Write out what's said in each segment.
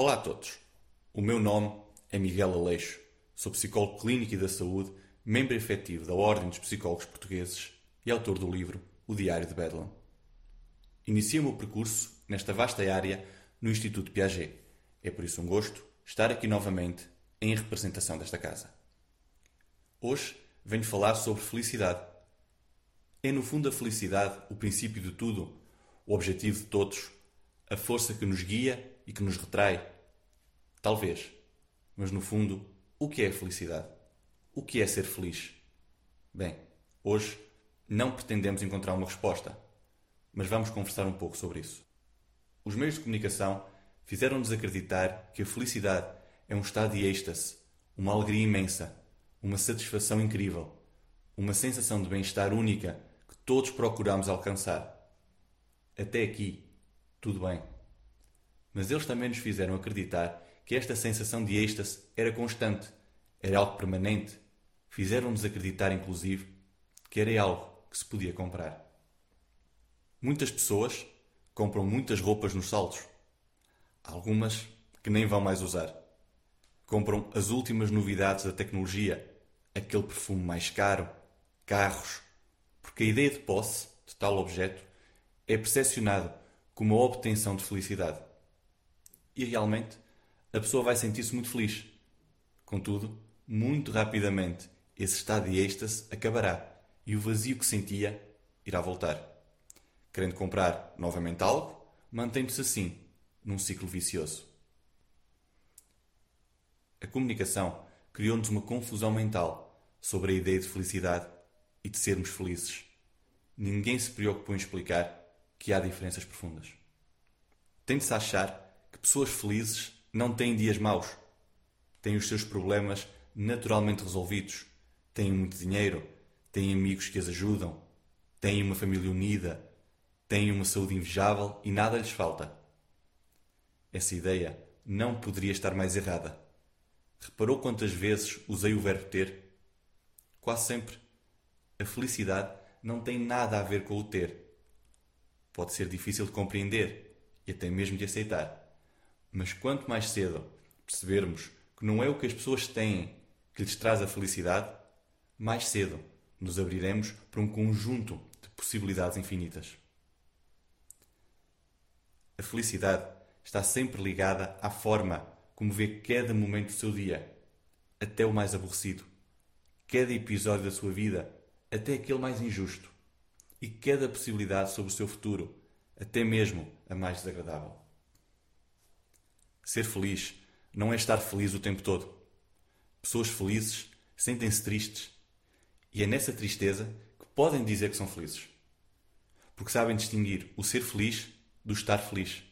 Olá a todos. O meu nome é Miguel Aleixo. Sou psicólogo clínico e da saúde, membro efetivo da Ordem dos Psicólogos Portugueses e autor do livro O Diário de Bedlam. Iniciei o meu percurso nesta vasta área no Instituto Piaget. É por isso um gosto estar aqui novamente em representação desta casa. Hoje venho falar sobre felicidade. É no fundo a felicidade o princípio de tudo, o objetivo de todos, a força que nos guia e que nos retrai? Talvez. Mas no fundo, o que é a felicidade? O que é ser feliz? Bem, hoje não pretendemos encontrar uma resposta, mas vamos conversar um pouco sobre isso. Os meios de comunicação fizeram-nos acreditar que a felicidade é um estado de êxtase, uma alegria imensa, uma satisfação incrível, uma sensação de bem-estar única que todos procuramos alcançar. Até aqui, tudo bem. Mas eles também nos fizeram acreditar que esta sensação de êxtase era constante, era algo permanente. Fizeram-nos acreditar, inclusive, que era algo que se podia comprar. Muitas pessoas compram muitas roupas nos saldos. Algumas que nem vão mais usar. Compram as últimas novidades da tecnologia, aquele perfume mais caro, carros, porque a ideia de posse de tal objeto é percepcionada como a obtenção de felicidade. E realmente a pessoa vai sentir-se muito feliz. Contudo, muito rapidamente, esse estado de êxtase acabará e o vazio que sentia irá voltar. Querendo comprar novamente algo, mantém-se assim, num ciclo vicioso. A comunicação criou-nos uma confusão mental sobre a ideia de felicidade e de sermos felizes. Ninguém se preocupou em explicar que há diferenças profundas. Tem-se a achar que pessoas felizes não têm dias maus. Têm os seus problemas naturalmente resolvidos. Têm muito dinheiro, têm amigos que as ajudam, têm uma família unida, têm uma saúde invejável e nada lhes falta. Essa ideia não poderia estar mais errada. Reparou quantas vezes usei o verbo ter? Quase sempre. A felicidade não tem nada a ver com o ter pode ser difícil de compreender e até mesmo de aceitar. Mas quanto mais cedo percebermos que não é o que as pessoas têm que lhes traz a felicidade, mais cedo nos abriremos para um conjunto de possibilidades infinitas. A felicidade está sempre ligada à forma como vê cada momento do seu dia, até o mais aborrecido, cada episódio da sua vida, até aquele mais injusto e cada possibilidade sobre o seu futuro, até mesmo a mais desagradável. Ser feliz não é estar feliz o tempo todo. Pessoas felizes sentem-se tristes e é nessa tristeza que podem dizer que são felizes. Porque sabem distinguir o ser feliz do estar feliz.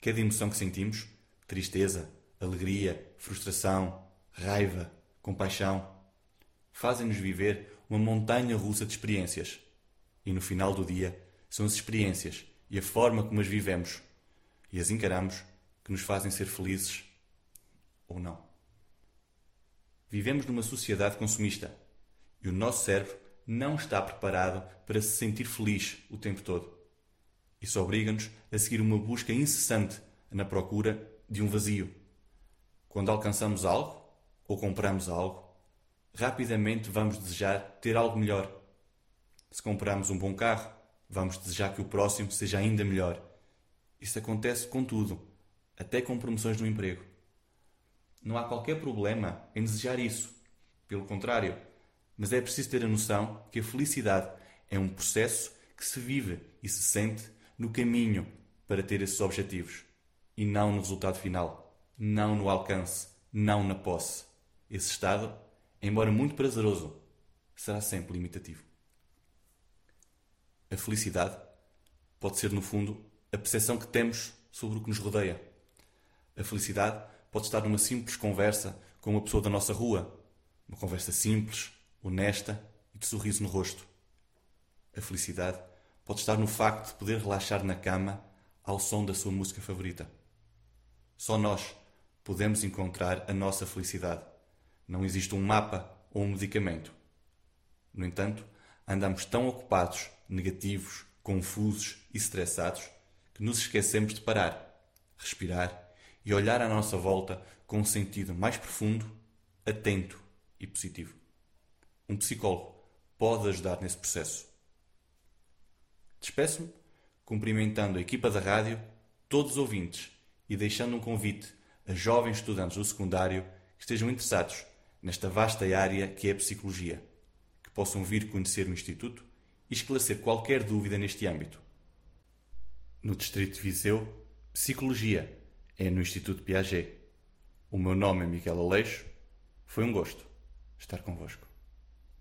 Cada emoção que sentimos tristeza, alegria, frustração, raiva, compaixão fazem-nos viver uma montanha russa de experiências e no final do dia são as experiências e a forma como as vivemos e as encaramos que nos fazem ser felizes ou não. Vivemos numa sociedade consumista e o nosso cérebro não está preparado para se sentir feliz o tempo todo. Isso obriga-nos a seguir uma busca incessante na procura de um vazio. Quando alcançamos algo ou compramos algo, rapidamente vamos desejar ter algo melhor se comprarmos um bom carro, vamos desejar que o próximo seja ainda melhor. Isso acontece com tudo, até com promoções no emprego. Não há qualquer problema em desejar isso. Pelo contrário, mas é preciso ter a noção que a felicidade é um processo que se vive e se sente no caminho para ter esses objetivos e não no resultado final, não no alcance, não na posse. Esse estado, embora muito prazeroso, será sempre limitativo. A felicidade pode ser, no fundo, a percepção que temos sobre o que nos rodeia. A felicidade pode estar numa simples conversa com uma pessoa da nossa rua, uma conversa simples, honesta e de sorriso no rosto. A felicidade pode estar no facto de poder relaxar na cama ao som da sua música favorita. Só nós podemos encontrar a nossa felicidade. Não existe um mapa ou um medicamento. No entanto, andamos tão ocupados negativos, confusos e estressados que nos esquecemos de parar, respirar e olhar à nossa volta com um sentido mais profundo, atento e positivo. Um psicólogo pode ajudar nesse processo. Despeço-me cumprimentando a equipa da rádio, todos os ouvintes e deixando um convite a jovens estudantes do secundário que estejam interessados nesta vasta área que é a psicologia, que possam vir conhecer o Instituto e esclarecer qualquer dúvida neste âmbito. No Distrito de Viseu, Psicologia é no Instituto Piaget. O meu nome é Miguel Aleixo. Foi um gosto estar convosco.